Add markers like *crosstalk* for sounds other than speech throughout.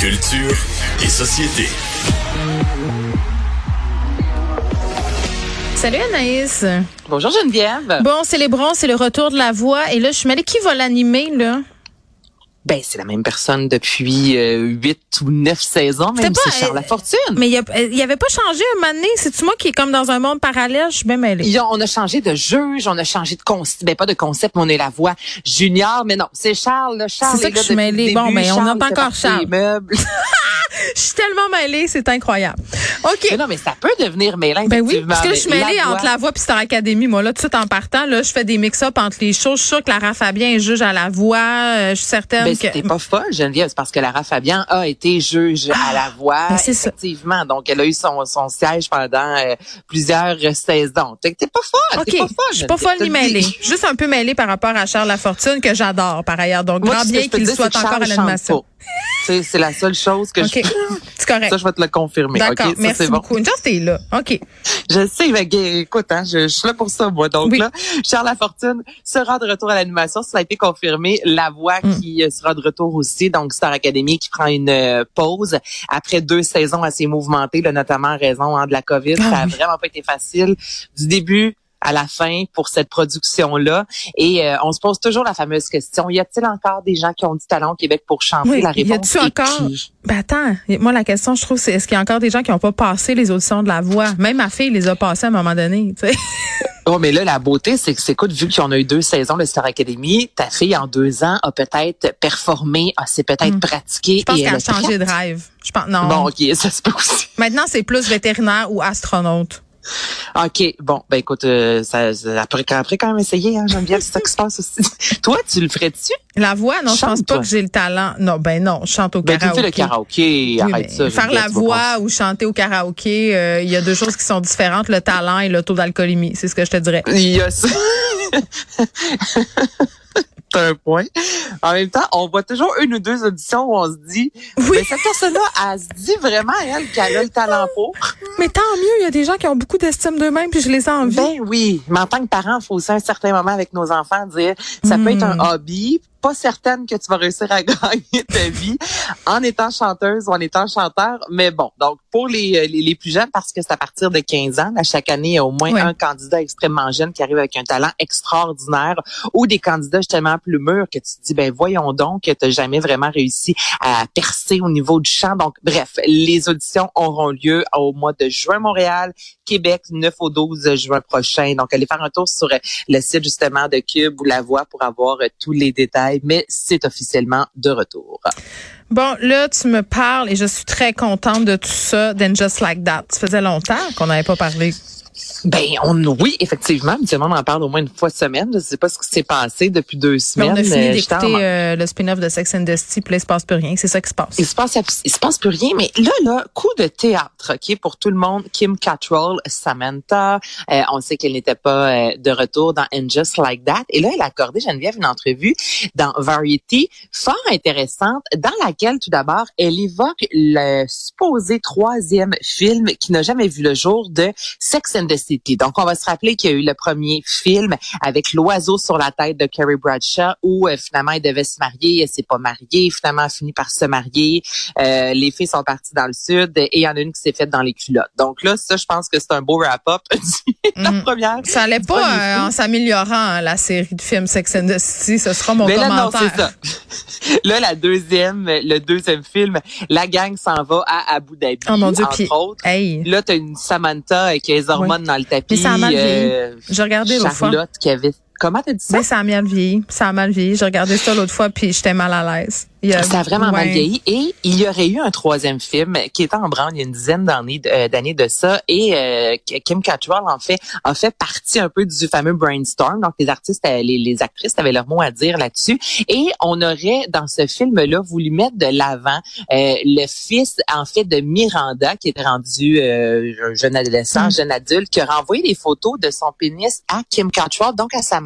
Culture et société. Salut Anaïs. Bonjour Geneviève. Bon, célébrons, c'est le retour de la voix. Et là, je suis mêlée. Qui va l'animer, là? Ben, c'est la même personne depuis euh, huit ou neuf saisons, même c'est pas, Charles euh, Lafortune. Mais il y a- euh, avait pas changé un moment donné? C'est-tu moi qui est comme dans un monde parallèle? Je suis bien mêlée. On a changé de juge, on a changé de concept, ben pas de concept, mais on est la voix junior, mais non, c'est Charles, Charles C'est ça est que là je suis mêlée. Bon, mais on Charles entend fait encore Charles. *laughs* Je suis tellement mêlée, c'est incroyable. OK. mais non, mais ça peut devenir mêlant, Ben oui, effectivement, parce que là, je suis mêlée la entre voix- la voix puis Star Academy. Moi, là, tout de suite en partant, là, je fais des mix-up entre les choses. Je suis sûre que Lara Fabien est juge à la voix. Euh, je suis certaine Ben, que... c'était pas folle, Geneviève, c'est parce que Lara Fabian a été juge à la voix, ben, c'est ça. effectivement. Donc, elle a eu son, son siège pendant euh, plusieurs saisons. T'es pas folle, OK. t'es pas folle. Je suis pas folle ni mêlée. Juste un peu mêlée par rapport à Charles Lafortune, que j'adore, par ailleurs. Donc, Moi, grand bien qu'il soit encore à l'animation. C'est la seule chose que OK. je C'est correct. ça je vais te le confirmer. D'accord. OK, ça, Merci bon. beaucoup. Une chance, t'es là. OK. Je sais, mais écoute, hein, je, je suis là pour ça, moi. Donc Oui. là, Charles Lafortune sera de retour à l'animation. Ça a été confirmé. La voix Mm. qui euh, sera de retour aussi. Donc, Star Academy qui prend une euh, pause après deux saisons assez mouvementées, là, notamment en raison hein, de la COVID. Ah ça a oui. vraiment pas été facile du début à la fin pour cette production-là. Et euh, on se pose toujours la fameuse question, y a-t-il encore des gens qui ont du talent au Québec pour chanter? Oui, la y réponse a-tu est encore? qui? Ben attends, moi la question je trouve c'est est-ce qu'il y a encore des gens qui n'ont pas passé les auditions de la voix? Même ma fille les a passées à un moment donné, tu sais. *laughs* Oh, mais là, la beauté, c'est que, écoute, vu qu'on a eu deux saisons de Star Academy, ta fille, en deux ans, a peut-être performé, a s'est peut-être Hmm. pratiqué. Je pense et qu'elle elle a changé de rêve. Je pense non. Bon, OK, ça se peut aussi. Maintenant c'est plus vétérinaire ou astronaute. OK, bon, ben écoute, euh, ça, ça- après, après quand même essayer, hein, Geneviève, c'est ça qui se passe aussi. *laughs* Toi, tu le ferais-tu? La voix, non, je pense pas toi. que j'ai le talent. Non, ben non, je chante au Ben, tu karaoké. fais le karaoké, Oui, arrête mais ça. faire la voix ou chanter au karaoké, euh, il y a deux choses qui sont différentes, le talent et le taux d'alcoolémie. C'est ce que je te dirais. Il y a ça. Un point. En même temps, on voit toujours une ou deux auditions où on se dit, Oui. ben, cette personne-là, elle se dit vraiment, elle, qu'elle a le talent pour. Mais tant mieux, il y a des gens qui ont beaucoup d'estime d'eux-mêmes puis je les envie. Ben oui, mais en tant que parent, il faut aussi à un certain moment avec nos enfants dire ça peut être Hmm. un hobby, pas certaine que tu vas réussir à *laughs* gagner ta vie en étant chanteuse ou en étant chanteur, mais bon, donc pour les, euh, les, les plus jeunes, parce que c'est à partir de 15 ans, à chaque année, il y a au moins un candidat extrêmement jeune qui arrive avec un talent extraordinaire ou des candidats justement plus mûrs que tu te dis, ben voyons donc que tu n'as jamais vraiment réussi à percer au niveau du chant. Donc, bref, les auditions auront lieu au mois de juin Montréal, Québec, 9 au 12 juin prochain. Donc, allez faire un tour sur le site justement de Cube ou La Voix pour avoir tous les détails, mais c'est officiellement de retour. Bon, là, tu me parles et je suis très contente de tout ça, then just like that. Ça faisait longtemps qu'on n'avait pas parlé. Ben, on, oui, effectivement, habituellement, on en parle au moins une fois semaine. Je sais pas ce qui s'est passé depuis deux Mais semaines. on a fini Euh, d'écouter euh, le spin-off de Sex and the City, puis là, il se passe plus rien. C'est ça qui se passe. Il se passe, il se passe plus rien, mais là, là, coup de théâtre, ok, pour tout le monde. Kim Cattrall, Samantha, euh, on sait qu'elle n'était pas euh, de retour dans And Just Like That. Et là, elle a accordé Geneviève une entrevue dans Variety, fort intéressante, dans laquelle, tout d'abord, elle évoque le supposé troisième film qui n'a jamais vu le jour de Sex and the City. Donc, on va se rappeler qu'il y a eu le premier film avec l'oiseau sur la tête de Carrie Bradshaw où euh, finalement elle devait se marier, elle s'est pas mariée, finalement elle a fini par se marier. Euh, les filles sont parties dans le sud et il y en a une qui s'est faite dans les culottes. Donc là, ça, je pense que c'est un beau wrap-up *laughs* de la Mhm. première. Ça allait pas euh, en s'améliorant, hein, la série de films Sex and the City. Ce sera mon Mais là, non, commentaire. ça. *laughs* Là, la deuxième, le deuxième film, la gang s'en va à Abu Dhabi, Oh mon Dieu, entre puis- autres. Hey, Là, t'as une Samantha qui a les hormones dans le tapis. Mais ça euh, j'ai regardé. Charlotte qui avait... Comment t'as dit ça? Mais ça a mal vieilli. Ça a mal vieilli. J'ai regardé ça l'autre fois, puis j'étais mal à l'aise. A- Ça a vraiment mal vieilli. Et il y aurait eu un troisième film qui était en branle il y a une dizaine d'années euh, de ça. Et euh, Kim Cattrall, en fait, a fait partie un peu du fameux brainstorm. Donc, les artistes, euh, les, les actrices avaient leur mot à dire là-dessus. Et on aurait, dans ce film-là, voulu mettre de l'avant euh, le fils, en fait, de Miranda, qui est rendu un jeune adolescent, Mm. jeune adulte, qui a renvoyé des photos de son pénis à Kim Cattrall, donc à sa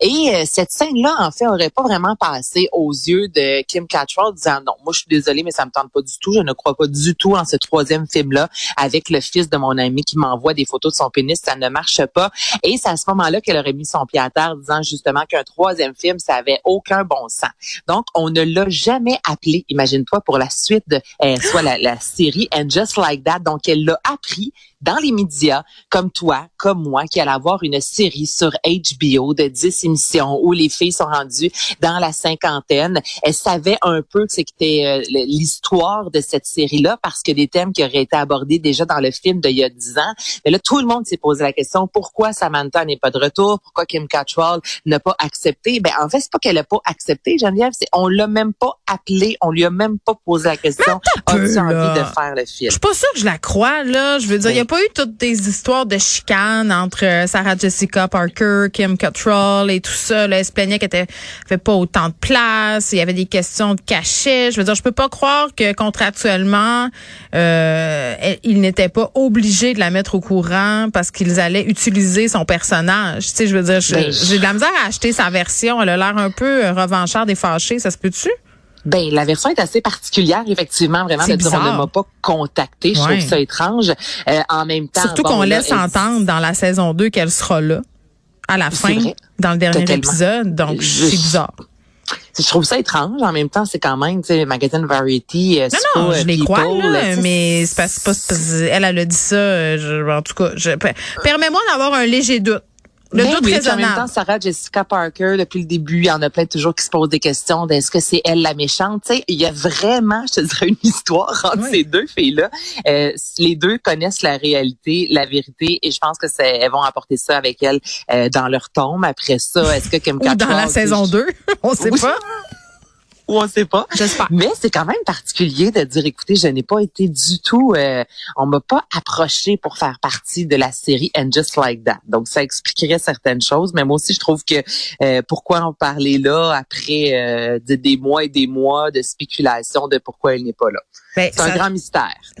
Et euh, cette scène-là, en fait, aurait pas vraiment passé aux yeux de Kim Cattrall, disant non, moi je suis désolée, mais ça me tente pas du tout. Je ne crois pas du tout en ce troisième film-là avec le fils de mon ami qui m'envoie des photos de son pénis. Ça ne marche pas. Et c'est à ce moment-là qu'elle aurait mis son pied à terre, disant justement qu'un troisième film, ça avait aucun bon sens. Donc, on ne l'a jamais appelé, imagine-toi, pour la suite de euh, soit la, la série And Just Like That. Donc, elle l'a appris dans les médias, comme toi, comme moi, qui allait avoir une série sur HBO de 10 émissions où les filles sont rendues dans la cinquantaine. Elle savait un peu que c'était euh, l'histoire de cette série-là parce que des thèmes qui auraient été abordés déjà dans le film d'il y a 10 ans. Mais là, tout le monde s'est posé la question, pourquoi Samantha n'est pas de retour? Pourquoi Kim Cattrall n'a pas accepté? Ben, en fait, c'est pas qu'elle n'a pas accepté, Geneviève, c'est on l'a même pas appelé, on lui a même pas posé la question. As-tu envie de faire le film? Je suis pas sûre que je la crois, là. Je veux dire, il y a pas eu toutes des histoires de chicanes entre euh, Sarah Jessica Parker, Kim Cattrall et tout ça. Là, elle se plaignait qu'elle avait pas autant de place. Il y avait des questions de cachet. Je veux dire, je peux pas croire que contractuellement, euh, il n'était pas obligé de la mettre au courant parce qu'ils allaient utiliser son personnage. Tu sais, je veux dire, j'ai de la misère à acheter sa version. Elle a l'air un peu euh, revancharde et fâchée. Ça se peut-tu? Ben, la version est assez particulière, effectivement, vraiment, de dire on ne m'a pas contacté. Je trouve ça étrange. Euh, en même temps. Surtout qu'on laisse entendre dans la saison 2 qu'elle sera là, à la fin, dans le dernier épisode. Donc, c'est bizarre. Je trouve ça étrange. En même temps, c'est quand même, tu sais, magazine Variety. Euh, non, non, je les crois, là, mais c'est pas, pas, elle, elle a dit ça. Je, en tout cas, permets-moi d'avoir un léger doute. Le ben oui, en même temps, Sarah Jessica Parker, depuis le début, il y en a plein toujours qui se posent des questions est-ce que c'est elle la méchante? Tu sais, il y a vraiment, je te dirais, une histoire entre ces deux filles-là. Euh, les deux connaissent la réalité, la vérité, et je pense que c'est, elles vont apporter ça avec elles euh, dans leur tombe. Après ça, est-ce que Kim Ou dans la saison 2, *laughs* on sait pas ou on sait pas. J'espère. Mais c'est quand même particulier de dire, écoutez, je n'ai pas été du tout, euh, on m'a pas approché pour faire partie de la série And Just Like That. Donc ça expliquerait certaines choses, mais moi aussi je trouve que euh, pourquoi en parler là après euh, des mois et des mois de spéculation de pourquoi elle n'est pas là? Ben, c'est un grand mystère. Ben,